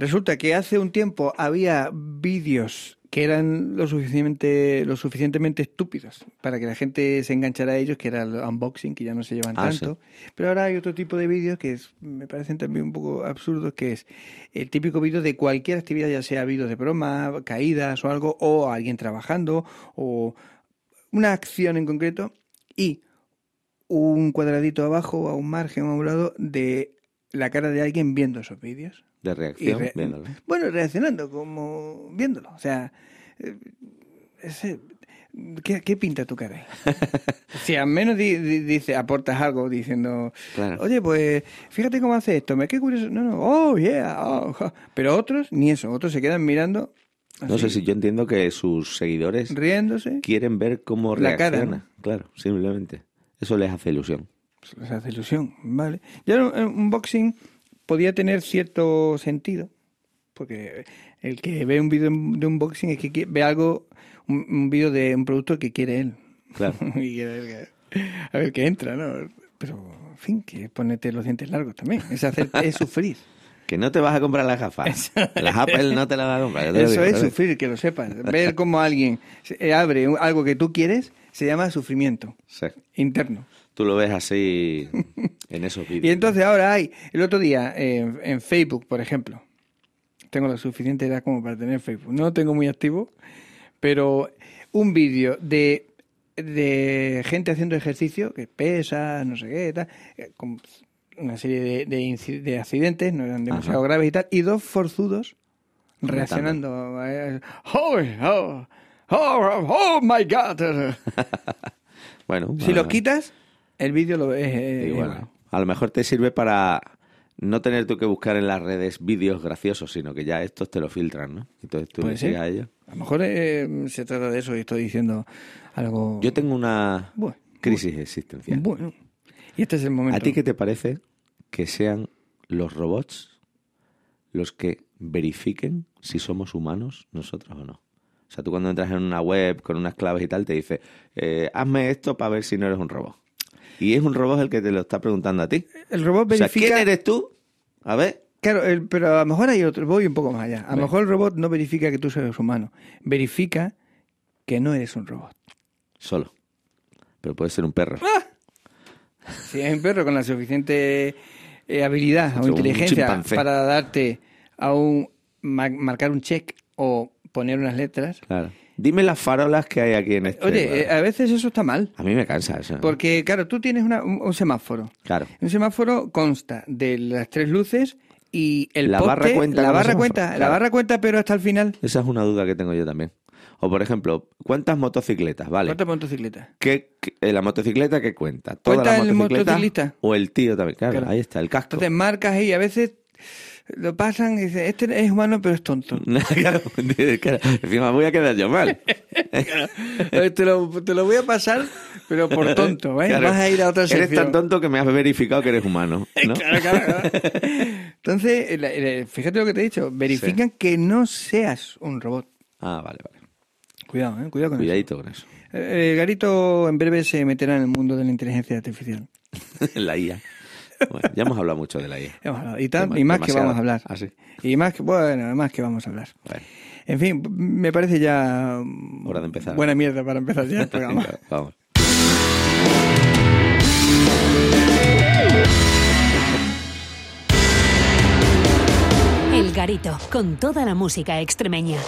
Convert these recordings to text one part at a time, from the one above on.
Resulta que hace un tiempo había vídeos que eran lo suficientemente, lo suficientemente estúpidos para que la gente se enganchara a ellos, que era el unboxing, que ya no se llevan Ah, tanto. Pero ahora hay otro tipo de vídeos que es- me parecen también un poco absurdos, que es el típico vídeo de cualquier actividad, ya sea vídeos de broma, caídas o algo, o alguien trabajando, o una acción en concreto, y un cuadradito abajo, a un margen, a un lado, de la cara de alguien viendo esos vídeos. De Y reacción, re- viéndolo. Bueno, reaccionando, como viéndolo. O sea, eh, ese- ¿qué, qué pinta tu cara ahí? si al menos di- di- dice, aportas algo diciendo, Claro. oye, pues fíjate cómo hace esto, me qué curioso. No, no, oh, yeah, oh. Pero otros, ni eso, otros se quedan mirando, No sé si yo entiendo que sus seguidores riéndose, quieren ver cómo La cara, reacciona. Claro, simplemente. Eso les hace ilusión. les hace ilusión, ¿vale? Ya un, un boxing podía tener cierto sentido, porque el que ve un vídeo de unboxing es que ve algo, un, un vídeo de un producto que quiere él. Claro. y quiere ver a ver qué entra, ¿no? Pero, en fin, que ponerte los dientes largos también, es, hacer, es sufrir. Que no te vas a comprar las gafas. Las Apple no te las vas a comprar. Eso digo, es ¿sabes? sufrir, que lo sepas. Ver cómo alguien eh, abre un- algo que tú quieres se llama sufrimiento Sí. interno. Tú lo ves así en esos vídeos. Y entonces ahora hay, el otro día, eh, en Facebook, por ejemplo, tengo la suficiente edad como para tener Facebook, no lo tengo muy activo, pero un vídeo de, de gente haciendo ejercicio, que pesa, no sé qué, tal, eh, con una serie de, de, de accidentes, no eran demasiado Ajá. graves y tal, y dos forzudos reaccionando. Oh, oh, oh, oh my God. Bueno, Si bueno, lo quitas, el vídeo lo es, es igual. igual. A lo mejor te sirve para no tener tú que buscar en las redes vídeos graciosos, sino que ya estos te lo filtran, ¿no? Entonces tú le sigues a ellos. A lo mejor eh, se trata de eso y estoy diciendo algo. Yo tengo una Bueno, crisis existencial. Bueno. Y este es el momento. ¿A ti qué te parece que sean los robots los que verifiquen si somos humanos nosotros o no? O sea, tú cuando entras en una web con unas claves y tal, te dice, eh, hazme esto para ver si no eres un robot. Y es un robot el que te lo está preguntando a ti. El robot O sea, verifica. ¿quién eres tú? A ver. Claro, el- pero a lo mejor hay otro. Voy un poco más allá. A lo mejor el robot no verifica que tú seas humano. Verifica que no eres un robot. Solo. Pero puede ser un perro. Si es un perro con la suficiente eh, habilidad o inteligencia para darte a un ma- marcar un check o poner unas letras. Claro. Dime las farolas que hay aquí en este. Oye, eh, a veces eso está mal. a mí me cansa eso. Porque, claro, tú tienes una- un, un semáforo. Claro. Un semáforo consta de las tres luces y el La poste, barra cuenta la barra cuenta, la barra cuenta, pero hasta el final. Esa es una duda que tengo yo también. O por ejemplo, ¿cuántas motocicletas? Vale. ¿Cuántas motocicletas? ¿Qué, qué- eh, ¿La motocicleta qué cuenta? ¿Toda ¿Cuenta la el motocicleta? motociclista? O el tío también. Claro, Claro. ahí está, el casco. Entonces marcas ahí, a veces lo pasan y dicen, este es humano pero es tonto. claro, claro, encima voy a quedar yo mal. Eh, te, lo, te lo voy a pasar, pero por tonto, ¿eh? Claro. Vas a ir a otra sección. Eres tan tonto que me has verificado que eres humano. ¿no? Claro, claro. Entonces, fíjate lo que te he dicho, verifican que no seas un robot. Ah, vale, vale. Cuidado, ¿eh? Cuidado con Cuidadito con eso. eso. Eh, Garito en breve se meterá en el mundo de la inteligencia artificial. la IA. Bueno, ya hemos hablado mucho de la IA. Y, tan- Dema- y más que vamos a hablar. Ah, sí. Y más que, bueno, más que vamos a hablar. Bueno, En fin, me parece ya... Hora de empezar. Buena mierda para empezar ya el programa. venga, vamos. El Garito, con toda la música extremeña.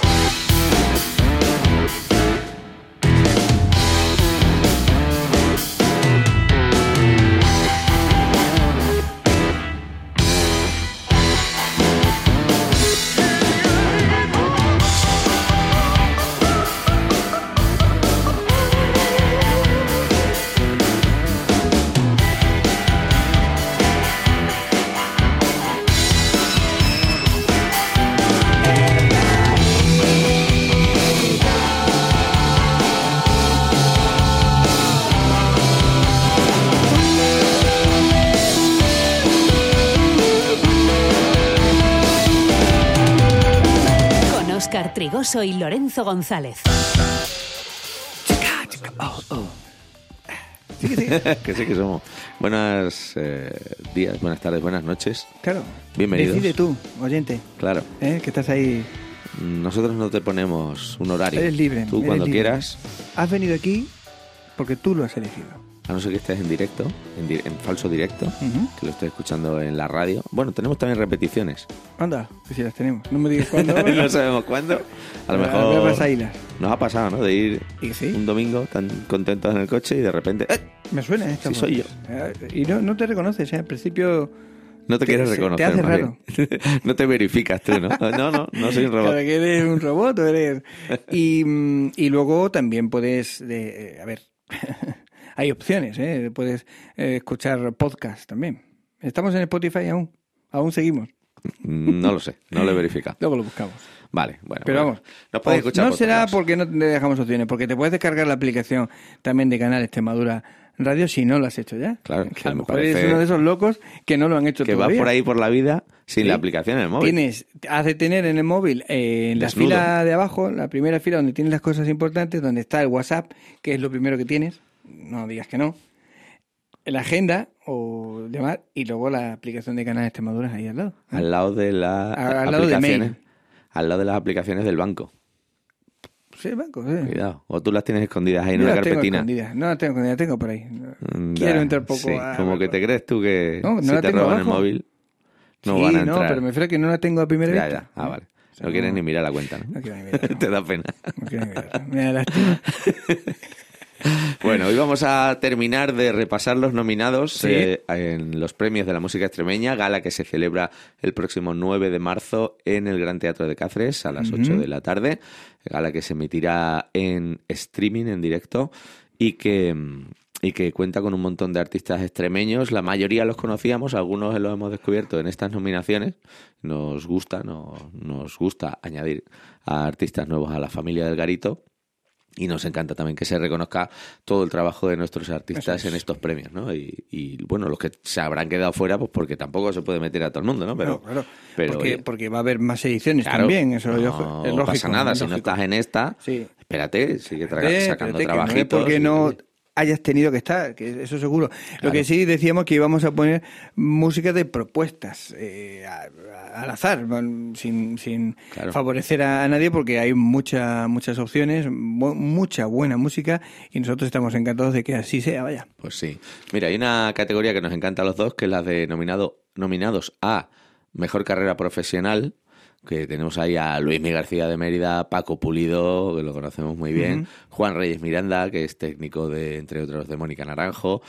Y Lorenzo González. Sí, que sí. que sí que somos. Buenos eh, días, buenas tardes, buenas noches. Claro. Bienvenidos. Decide tú, oyente, Claro, ¿eh? que estás ahí. nosotros no te ponemos un horario. Eres libre, Tú eres cuando libre. quieras, Has venido aquí porque tú lo has elegido. A no ser que estés en directo, en, di- en falso directo, que lo estés escuchando en la radio. Bueno, tenemos también repeticiones. Anda, que si las tenemos. No me digas cuándo. no sabemos cuándo. A lo mejor nos ha pasado, ¿no? De ir sí. un domingo tan contentos en el coche y de repente ¡eh! Me suena esta Sí, soy yo. Eh, Y no, no te reconoces, ¿eh? Al principio... no te, Te- quieres te reconocer. hace más raro. no te verificas tú, ¿no? No, no, no soy un robot. Claro que eres un robot eres... Y, mm, y luego también puedes... de- eh, a ver, hay opciones, ¿eh? Puedes eh, escuchar podcast también. ¿Estamos en Spotify aún? Aún seguimos. No lo sé, no lo he verificado. Luego lo buscamos. Vale, bueno. Pero bueno. vamos, Nos escuchar no será porque no te dejamos opciones, porque te puedes descargar la aplicación también de Canal Extremadura Radio si no lo has hecho ya. Claro, que que a lo mejor eres uno de esos locos que no lo han hecho que va todavía. por ahí por la vida sin Sí. la aplicación en el móvil. Tienes, has de tener en el móvil, eh, en la Desnudo. fila de abajo, la primera fila donde tienes las cosas importantes, donde está el WhatsApp, que es lo primero que tienes, no digas que no, la agenda o demás, y luego la aplicación de Canal Extremadura ahí al lado. Al lado de las Al lado de aplicaciones. al lado de las aplicaciones del banco. Sí, el banco, sí. Cuidado. O tú las tienes escondidas ahí en Yo una las tengo carpetina. escondidas. No las tengo escondidas, tengo por ahí. Mm, Quiero da, entrar poco sí, a- Como que te crees tú que No, no si te roban el abajo. móvil no sí, van a no, entrar. pero me refiero que no la tengo a primera Ya, vista. ya. Ah, vale. O sea, No quieres ni mirar la cuenta, ¿no? No quiero ni mirar. te da pena. No quiero ni mirar. Me da lástima. Bueno, hoy vamos a terminar de repasar los nominados Sí. eh, en los premios de la música extremeña, gala que se celebra el próximo 9 de marzo en el Gran Teatro de Cáceres a las 8 de la tarde, gala que se emitirá en streaming, en directo, y que, y que cuenta con un montón de artistas extremeños, la mayoría los conocíamos, algunos los hemos descubierto en estas nominaciones, nos gusta, no- nos gusta añadir a artistas nuevos a la familia del Garito. Y nos encanta también que se reconozca todo el trabajo de nuestros artistas es. en estos premios, ¿no? Y, y, bueno, los que se habrán quedado fuera, pues porque tampoco se puede meter a todo el mundo, ¿no? Pero, No, claro, pero porque, oye, porque va a haber más ediciones claro, también. Eso no yo- es lógico. pasa nada. Si no estás en esta, Sí. espérate, sigue Espérate, sacando espérate, que no trabajitos. porque no hayas tenido que estar, que eso seguro. Lo que sí decíamos que íbamos a poner música de propuestas eh, al azar, sin, sin Claro. favorecer a, nadie, porque hay mucha, muchas opciones, mu- mucha buena música y nosotros estamos encantados de que así sea, vaya. Pues sí. Mira, hay una categoría que nos encanta a los dos, que es la de nominado, nominados a Mejor Carrera Profesional, que tenemos ahí a Luis Mi García de Mérida, Paco Pulido, que lo conocemos muy bien, Juan Reyes Miranda, que es técnico de, entre otros, de Mónica Naranjo,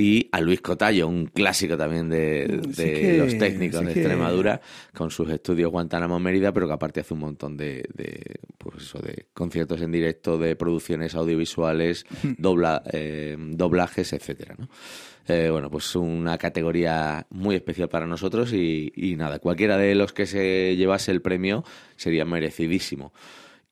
y a Luis Cotallo, un clásico también de, de Sí que- los técnicos de que- Extremadura, con sus estudios Guantánamo Mérida, pero que aparte hace un montón de, de, pues eso, de conciertos en directo, de producciones audiovisuales, dobla, eh, doblajes, etcétera, ¿no? Eh, bueno, pues una categoría muy especial para nosotros y, y nada, cualquiera de los que se llevase el premio sería merecidísimo.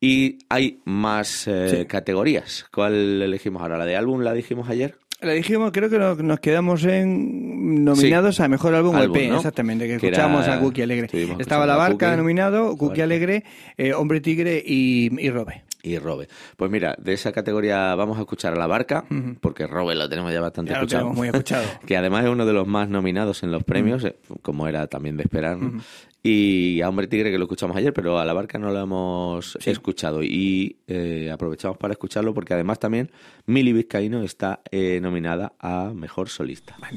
Y hay más eh, Sí. categorías. ¿Cuál elegimos ahora? ¿La de álbum la dijimos ayer? La dijimos, creo que nos quedamos en nominados a mejor álbum, EP, ¿no? exactamente, que, Que escuchamos era- a Cookie Alegre. estuvimos Estaba La Barca Cookie. nominado, Cookie. Alegre, eh, Hombre Tigre y, y Robe. Y Robe. Pues mira, de esa categoría vamos a escuchar a La Barca, porque Robe lo tenemos ya bastante Ya lo escuchado. tenemos muy escuchado. que además es uno de los más nominados en los premios, eh, como era también de esperar. ¿no? Y a Hombre Tigre, que lo escuchamos ayer, pero a La Barca no lo hemos Sí. escuchado. Y eh, aprovechamos para escucharlo porque además también Mili Vizcaíno está eh, nominada a Mejor Solista. La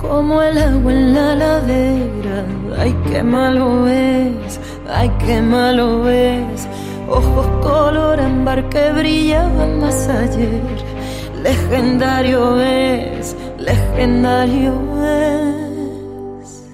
como el agua en la ladera. Ay, qué malo es, ay, qué malo es. Ojos color ámbar que brillaban más ayer. Legendario es, legendario es.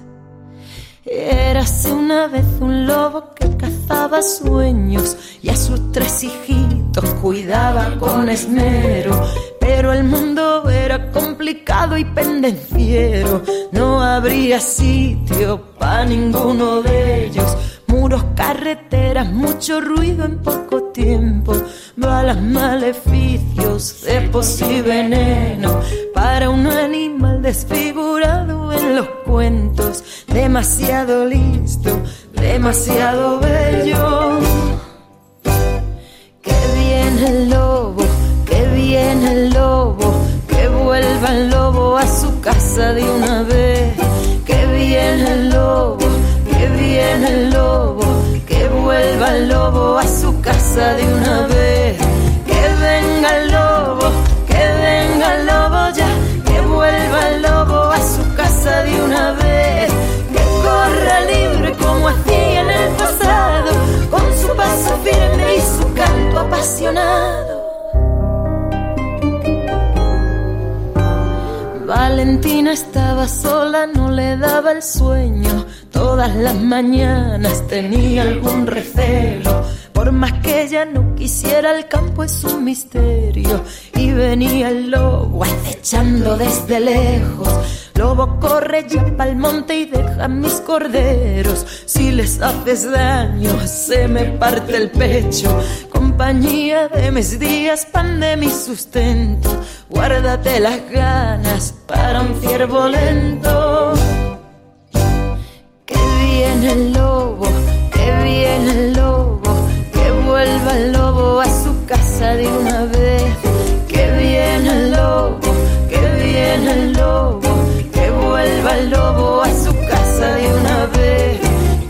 Érase una vez un lobo que cazaba sueños y a sus tres hijitos cuidaba con esmero. Pero el mundo era complicado y pendenciero, no habría sitio para ninguno de ellos. Muros, carreteras, mucho ruido en poco tiempo, balas, maleficios, cepos y veneno para un animal desfigurado en los cuentos, demasiado listo, demasiado bello. Que viene el lobo, viene el lobo, que vuelva el lobo a su casa de una vez. Que viene el lobo, que viene el lobo, que vuelva el lobo a su casa de una vez. Que venga el lobo, que venga el lobo ya, que vuelva el lobo a su casa de una vez. Que corra libre como hacía en el pasado, con su paso firme y su canto apasionado. Valentina estaba sola, no le daba el sueño. Todas las mañanas tenía algún recelo. Más que ella no quisiera, el campo es un misterio. Y venía el lobo acechando desde lejos. Lobo corre ya pa'l monte y deja mis corderos. Si les haces daño, se me parte el pecho. Compañía de mis días, pan de mi sustento. Guárdate las ganas para un ciervo lento. Que viene el lobo, que viene el lobo, vuelva el lobo a su casa de una vez. Que viene el lobo, que viene el lobo, que vuelva el lobo a su casa de una vez.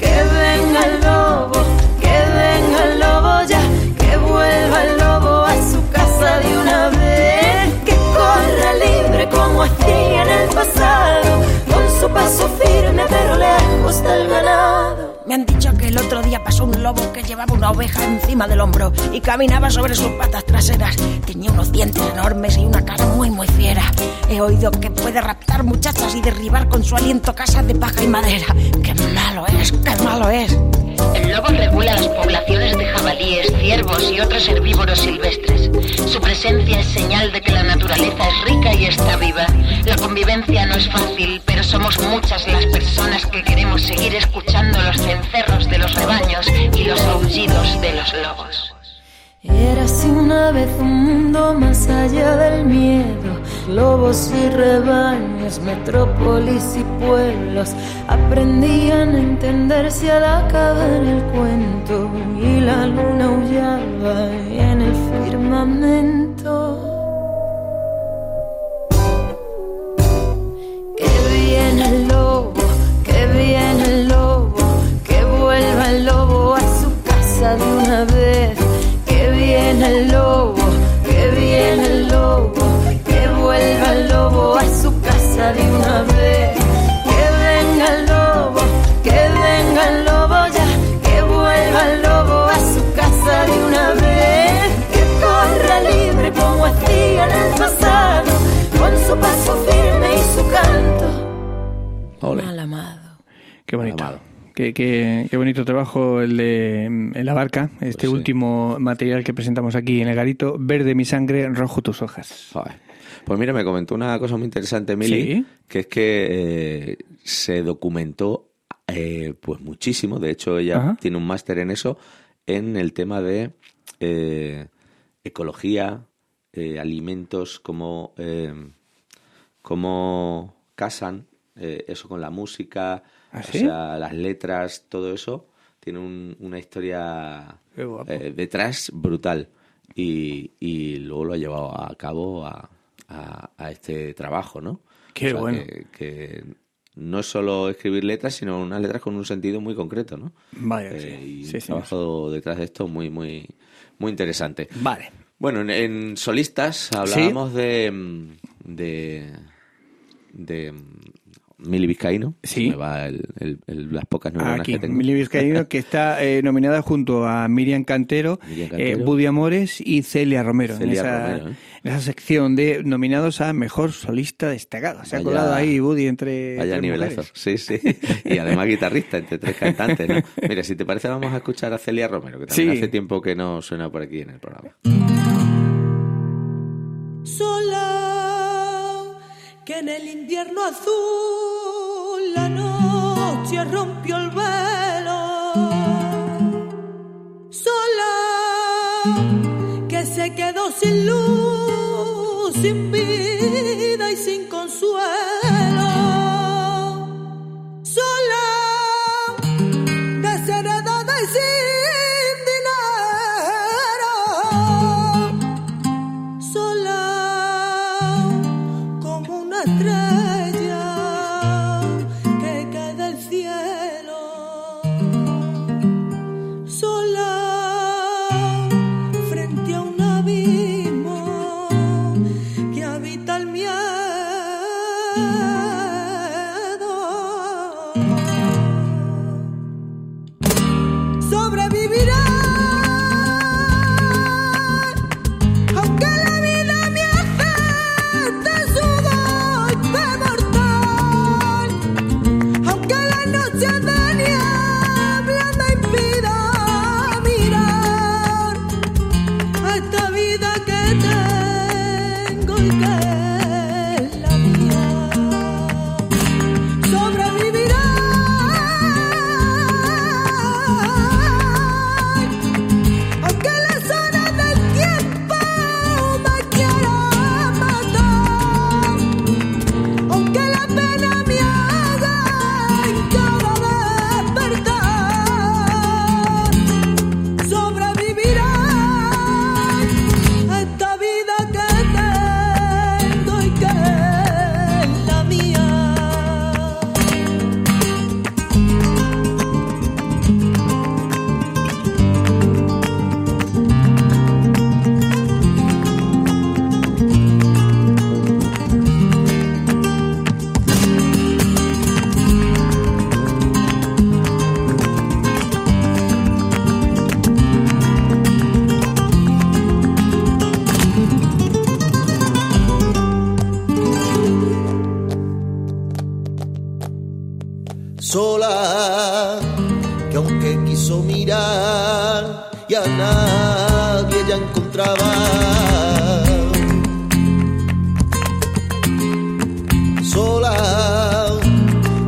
Que venga el lobo, que venga el lobo ya, que vuelva el lobo a su casa de una vez. Que corra libre como hacía en el pasado, con su paso firme pero lejos del ganado. Me han dicho que el otro día pasó un lobo que llevaba una oveja encima del hombro y caminaba sobre sus patas traseras. Tenía unos dientes enormes y una cara muy, muy fiera. He oído que puede raptar muchachas y derribar con su aliento casas de paja y madera. ¡Qué malo es! ¡Qué malo es! El lobo regula las poblaciones de jabalíes, ciervos y otros herbívoros silvestres. Su presencia es señal de que la naturaleza es rica y está viva. La convivencia no es fácil, pero somos muchas las personas que queremos seguir escuchando los cencerros de los rebaños y los aullidos de los lobos. Érase una vez un mundo más allá del miedo, lobos y rebaños, metrópolis y pueblos aprendían a entenderse al acabar el cuento y la luna aullaba en el firmamento. Que viene el lobo, que viene el lobo, que vuelva el lobo a su casa de una vez. Que viene el lobo, su casa de una vez. Que venga el lobo, que venga el lobo ya, que vuelva el lobo a su casa de una vez. Que corra libre como hacía en el pasado, con su paso firme y su canto. Ole. Mal amado. Qué bonito. Amado. Qué, qué- qué bonito trabajo el de en la barca, este Pues sí. último material que presentamos aquí en el garito. Verde mi sangre, rojo tus hojas. Joder. Pues mira, me comentó una cosa muy interesante, Mili, Sí. que es que eh, se documentó eh, pues muchísimo. De hecho, ella Ajá. tiene un máster en eso, en el tema de eh, ecología, alimentos, cómo, eh, cómo casan eso con la música, ¿Ah, o sea, las letras, todo eso. Tiene un- una historia detrás brutal y, y luego lo ha llevado a cabo a, a- a este trabajo, ¿no? Qué bueno. Que, que no es solo escribir letras, sino unas letras con un sentido muy concreto, ¿no? Vaya, Eh, sí. y Sí, un trabajo detrás de esto muy, muy, muy interesante. Vale. Bueno, en, en solistas hablábamos de, mm, de de mm, Mili Vizcaíno. Sí. Me va el- el- el- las pocas neuronas Aquí, que tengo. Mili Vizcaíno, que está eh, nominada junto a Miriam Cantero, Miriam eh, Cantero. Buddy Amores y Celia Romero. en, Celia esa, Romero, ¿eh? en esa sección de nominados a Mejor Solista Destacado. Se ha Vaya- colado ahí Buddy entre Vaya tres nivelazo. Sí, sí. Y además guitarrista entre tres cantantes, ¿no? Mira, si te parece, vamos a escuchar a Celia Romero, que también Sí. hace tiempo que no suena por aquí en el programa. Que en el invierno azul la noche rompió el velo. Sola, que se quedó sin luz, sin vida y sin consuelo.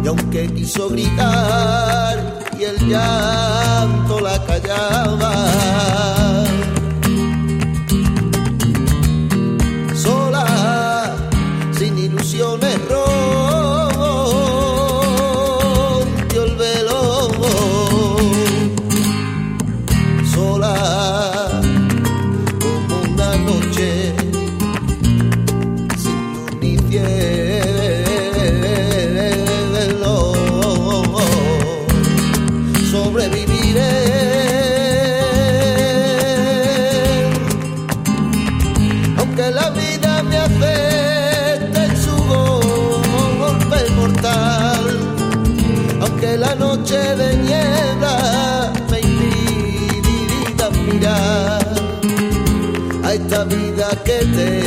Aunque quiso gritar y el llanto la callaba. Que tengo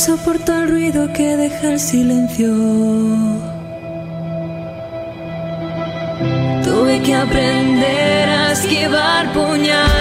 Soporto el ruido que deja el silencio. Tuve que aprender a esquivar puñal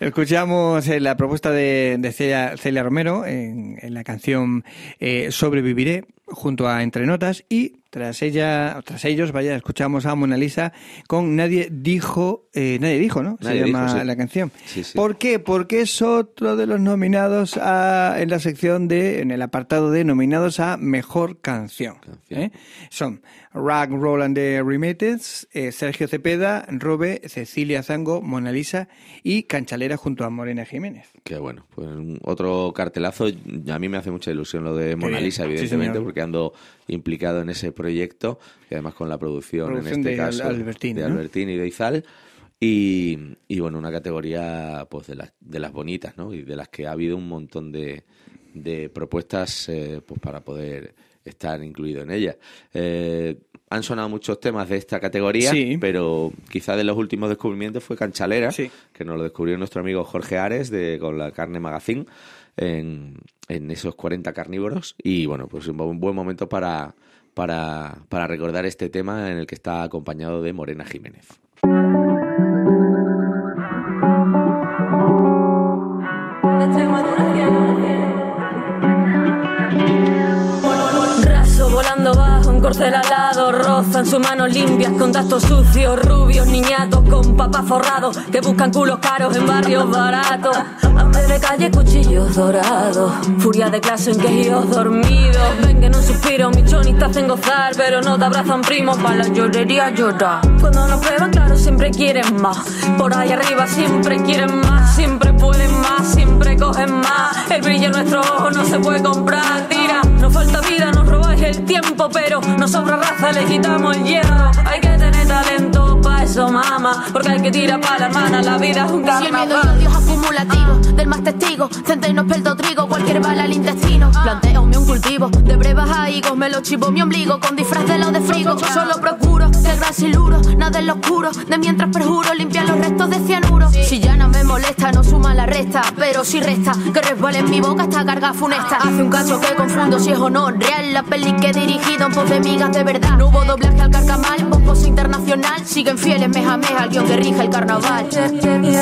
Escuchamos eh, la propuesta de, Celia, Romero en, la canción eh, Sobreviviré junto a Entre Notas y tras ella, tras ellos, vaya, escuchamos a Mona Lisa con Nadie dijo, eh, Nadie dijo, ¿no? Nadie Se llama dijo, sí. la canción. Sí, sí. ¿Por qué? Porque es otro de los nominados a- en la sección de, en el apartado de nominados a Mejor Canción. Canción. ¿eh? Son Rag Roland de Remitted, eh, Sergio Cepeda, Robe, Cecilia Zango, Mona Lisa y Canchalera junto a Morena Jiménez. Que bueno, pues un- otro cartelazo. A mí me hace mucha ilusión lo de Mona. Lisa, evidentemente, señor. Porque ando implicado en ese proyecto y además con la producción, Producción en este de caso de ¿no? Albertini y de Izal. Y, y bueno, una categoría pues de las, de las bonitas, ¿no? Y de las que ha habido un montón de, de propuestas eh, pues para poder estar incluido en ella. Eh, han sonado muchos temas de esta categoría, Sí. pero quizá de los últimos descubrimientos fue Canchalera, Sí. que nos lo descubrió nuestro amigo Jorge Ares de, con la Carne Magazine en, en esos 40 carnívoros. Y bueno, pues un bu- buen momento para, para, para recordar este tema en el que está acompañado de Morena Jiménez. Corcel alado, roza en sus manos limpias, contactos sucios, rubios, niñatos con papas forrados que buscan culos caros en barrios baratos. Hambre de calle, cuchillos dorados, furia de clase en quejíos dormidos. Ven que no suspiro, mis chonis te hacen gozar, pero no te abrazan primos para la llorería llorar. Cuando nos prueban, claro, siempre quieren más. Por ahí arriba siempre quieren más, siempre pueden más, siempre cogen más. El brillo en nuestro ojo no se puede comprar, tira. Nos falta vida, nos el tiempo, pero nos sobra raza, le quitamos el hierro. Hay que tener talento eso, mama, porque hay que tirar pa' la hermana, la vida es un Si el miedo y carnaval. odio es acumulativo, del más testigo, centeno, pelto, trigo, cualquier bala al intestino. Planteome un cultivo de brevas a higos, me lo chivo mi ombligo con disfraz de lo de frigo. Solo procuro que el gas siluro, nada en lo oscuro, de mientras perjuro limpiar los restos de cianuro. Si ya no me molesta, no suma la resta, pero si resta, que resbale en mi boca esta carga funesta. Hace un cacho que confundo si es honor real, la peli que he dirigido en pos de migas de verdad. No hubo doblaje al carcamal, bombos internacional, siguen fieles, meja meja, al guion que rige el carnaval. Ya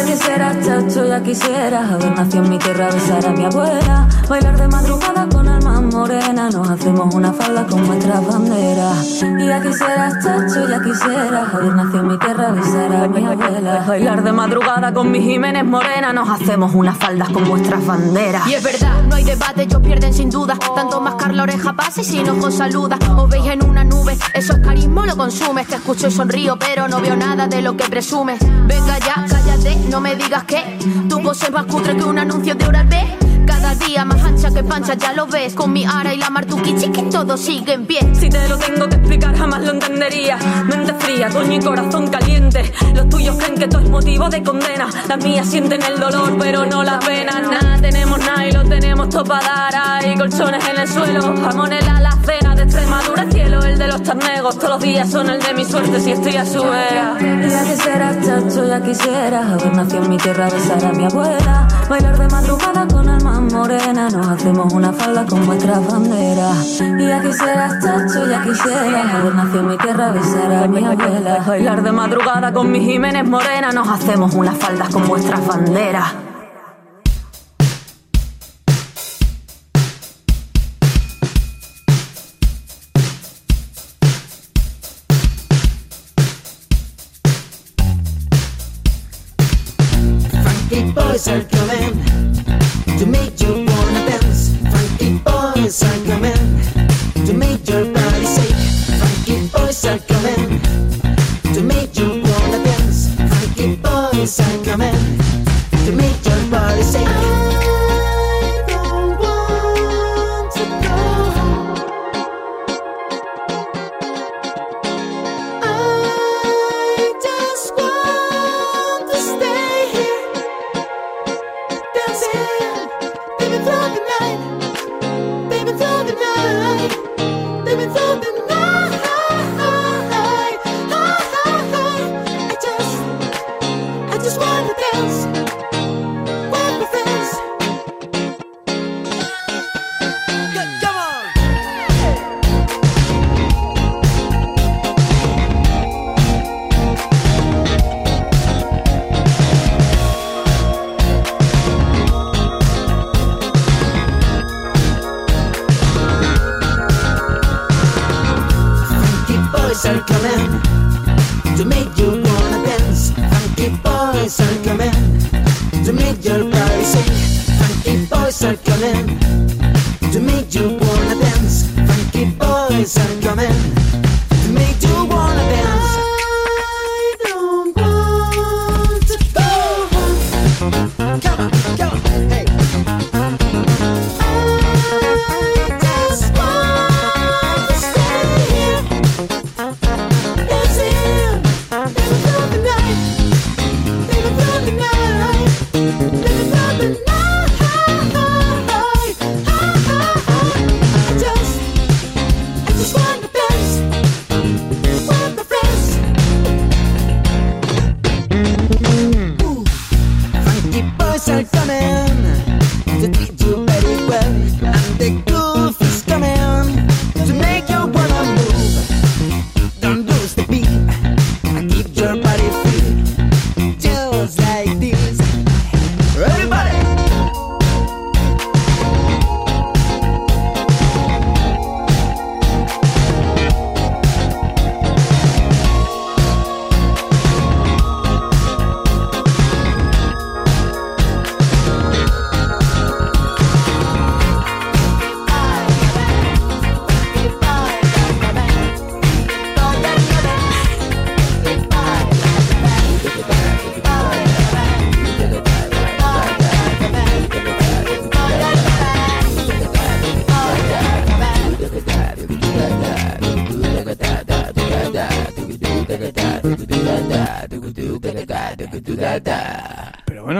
quisiera, chacho, ya quisiera haber nacido en mi tierra, besar a mi abuela, bailar de madrugada con alma morena, nos hacemos una falda con nuestras banderas. Y ya quisiera, chacho, ya quisiera haber nacido en mi tierra, besar a mi abuela, bailar de madrugada con mis Jiménez Morena, nos hacemos unas faldas con vuestras banderas. Y es verdad, no hay debate, ellos pierden sin duda. Tanto mascar la oreja pasa y sin ojos saluda. Os veis en una nube, eso es carisma, lo consumes. Te escucho y sonrío, pero no veo nada de lo que presumes. Venga ya, cállate, no me digas que tu pose es más cutre que un anuncio de Oral B. Cada día más ancha que pancha, ya lo ves. Con mi ara y la martuquichi que todo sigue en pie. Si te lo tengo que explicar jamás lo entendería Mente fría, coño y corazón caliente Los tuyos creen que esto es motivo de condena Las mías sienten el dolor pero no las penas Nada tenemos nada y lo tenemos todo para dar Hay colchones en el suelo, jamón en la alacena el de los charnegos Todos los días son el de mi suerte si estoy a su vera. Ya quisiera, chacho, ya quisiera. Haber nacido en mi tierra, besar a mi abuela. Bailar de madrugada con alma morena. Nos hacemos una falda con vuestras banderas. Y ya quisiera, chacho, ya quisiera. Haber nacido en mi tierra, besar a mi abuela. Bailar de madrugada con mis Jiménez morena. Nos hacemos unas faldas con vuestras banderas desert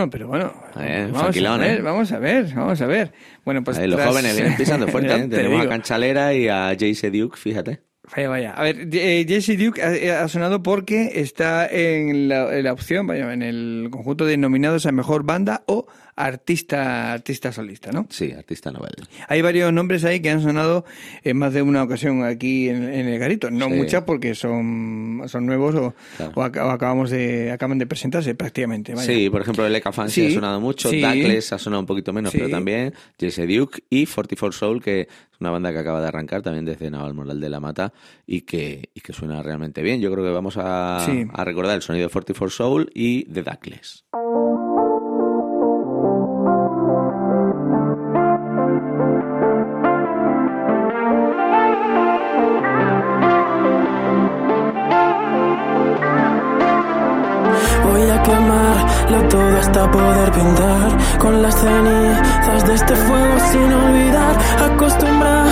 bueno, pero bueno. Eh, vamos a ver, ¿eh? vamos a ver, vamos a ver. Bueno, pues los tras- jóvenes vienen pisando fuerte, ¿eh? te Tenemos a. Canchalera y a Jace Duke, fíjate. Vaya, vaya. A ver, eh, Jesse Duke ha, ha sonado porque está en la, en la opción, vaya, en el conjunto de nominados a mejor banda o artista, artista solista, ¿no? Sí, artista novel. Hay varios nombres ahí que han sonado en más de una ocasión aquí en, en el garito. No Sí. muchas porque son, son nuevos o, Claro. o ac- o acabamos de, acaban de presentarse prácticamente. Vaya. Sí, por ejemplo, el Fancy Sí, ha sonado mucho, sí. Ha sonado un poquito menos, pero también Jesse Duke y 44 Soul, que es una banda que acaba de arrancar también desde Naval Moral de la Mata y que, y que suena realmente bien. Yo creo que vamos a, a recordar el sonido de 44 Soul y de Duckles. Quemarlo todo hasta poder pintar con las cenizas de este fuego sin olvidar. Acostumbrado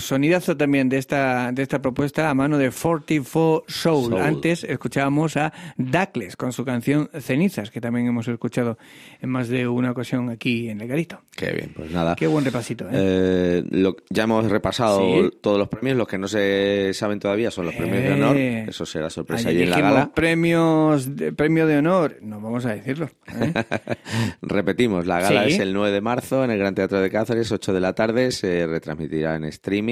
sonidazo también de esta, de esta propuesta a mano de 44 Soul. Soul. Antes escuchábamos a Dacles con su canción Cenizas, que también hemos escuchado en más de una ocasión aquí en El Garito. Qué bien, pues nada. Qué buen repasito, ¿eh? Eh, lo- ya hemos repasado Sí. todos los premios. Los que no se saben todavía son los premios de honor. Eh. Eso será sorpresa allí en la gala. premios de, premio de honor. No vamos a decirlo. ¿eh? Repetimos, la gala Sí. es el 9 de marzo en el Gran Teatro de Cáceres, 8 de la tarde. Se retransmitirá en streaming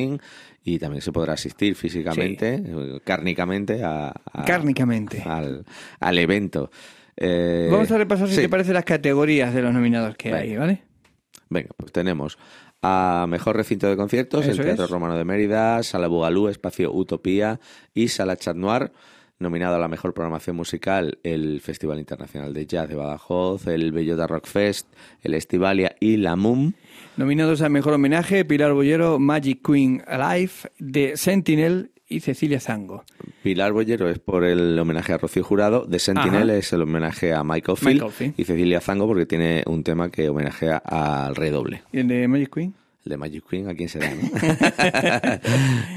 y también se podrá asistir físicamente, eh, cárnicamente, a, a- Cárnicamente. Al, al evento. Eh, Vamos a repasar, si sí. te parece, las categorías de los nominados que hay, ¿vale? Venga, pues tenemos a Mejor Recinto de Conciertos, Eso el Teatro es. Romano de Mérida, Sala Bugalú, Espacio Utopía y Sala Chat Noir. Nominado a la mejor programación musical, el Festival Internacional de Jazz de Badajoz, el Bellota Rock Fest, el Estivalia y la MUM. Nominados a Mejor Homenaje, Pilar Bollero, Magic Queen Alive, de Sentinel y Cecilia Zango. Pilar Bollero es por el homenaje a Rocío Jurado, de Sentinel Ajá. es el homenaje a Michael Field Michael Field. y Cecilia Zango porque tiene un tema que homenajea al redoble. ¿Y el de Magic Queen? El de Magic Queen, ¿a quién será? no?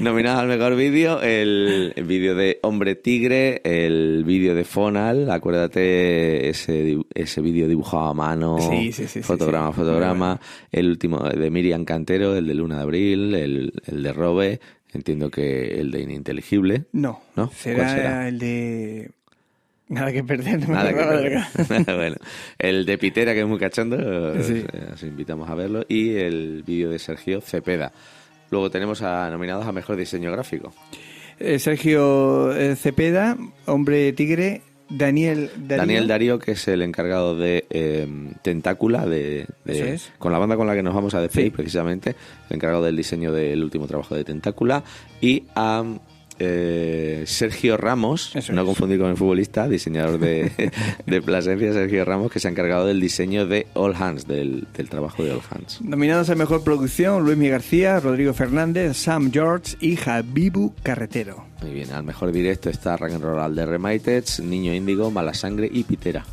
Nominado al mejor vídeo, el, vídeo de Hombre Tigre, el vídeo de Fonal, acuérdate ese, ese vídeo dibujado a mano, Sí, sí, sí, fotograma, fotograma, el último de Miriam Cantero, el de Luna de Abril, el, el de Robe, entiendo que el de Ininteligible. No. ¿No? Será, ¿Cuál será? el de... Nada que perder. no me Nada que perder. bueno, el de Pitera, que es muy cachondo, Sí. os invitamos a verlo, y el vídeo de Sergio Cepeda. Luego tenemos a nominados a Mejor Diseño Gráfico. Eh, Sergio eh, Cepeda, Hombre Tigre, Daniel Darío. Daniel Darío, que es el encargado de eh, Tentácula, de, de- Eso es. con la banda con la que nos vamos a despedir, Sí. precisamente, el encargado del diseño del último trabajo de Tentácula, y a eh, Sergio Ramos, Eso no es. confundir con el futbolista, diseñador de, de Plasencia, Sergio Ramos, que se ha encargado del diseño de All Hands, del, del trabajo de All Hands. Nominados a Mejor Producción, Luis Miguel García, Rodrigo Fernández, Sam George y Javibu Carretero. Muy bien, al mejor directo está Rock and Roll de Remited, Niño Índigo, Mala Sangre y Pitera.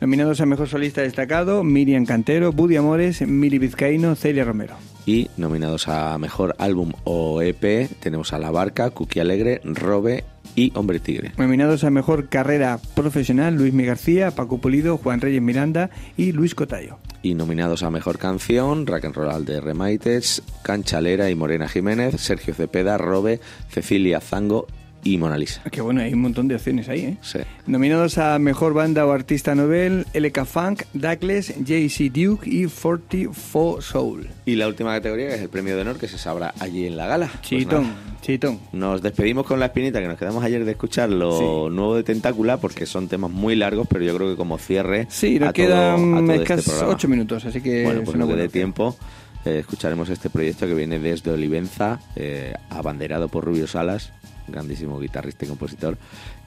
Nominados a Mejor Solista Destacado, Miriam Cantero, Budi Amores, Mili Vizcaíno, Celia Romero. Y nominados a Mejor Álbum o EP tenemos a La Barca, Cookie Alegre, Robe y Hombre Tigre. Nominados a Mejor Carrera Profesional, Luis Miguel García, Paco Pulido, Juan Reyes Miranda y Luis Cotallo. Y nominados a Mejor Canción, Rock and Roll de Remaites, Canchalera y Morena Jiménez, Sergio Cepeda, Robe, Cecilia Zango y Mona Lisa. Que bueno, hay un montón de opciones ahí, ¿eh? Sí. Nominados a Mejor Banda o Artista Novel, LK Funk, Dacles, JC Duke y 44 Soul. Y la última categoría que es el premio de honor que se sabrá allí en la gala. Pues Chitón, chitón. Nos despedimos con la espinita que nos quedamos ayer de escuchar lo Sí. nuevo de Tentácula porque son temas muy largos, pero yo creo que como cierre Sí, nos quedan este escasos programa. 8 minutos, así que Bueno, es pues buena dé tiempo eh, escucharemos este proyecto que viene desde Olivenza, eh, abanderado por Rubio Salas, grandísimo guitarrista y compositor,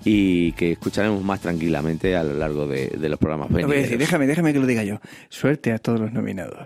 y que escucharemos más tranquilamente a lo largo de, de los programas decir, venideros. déjame, déjame que lo diga yo. Suerte a todos los nominados.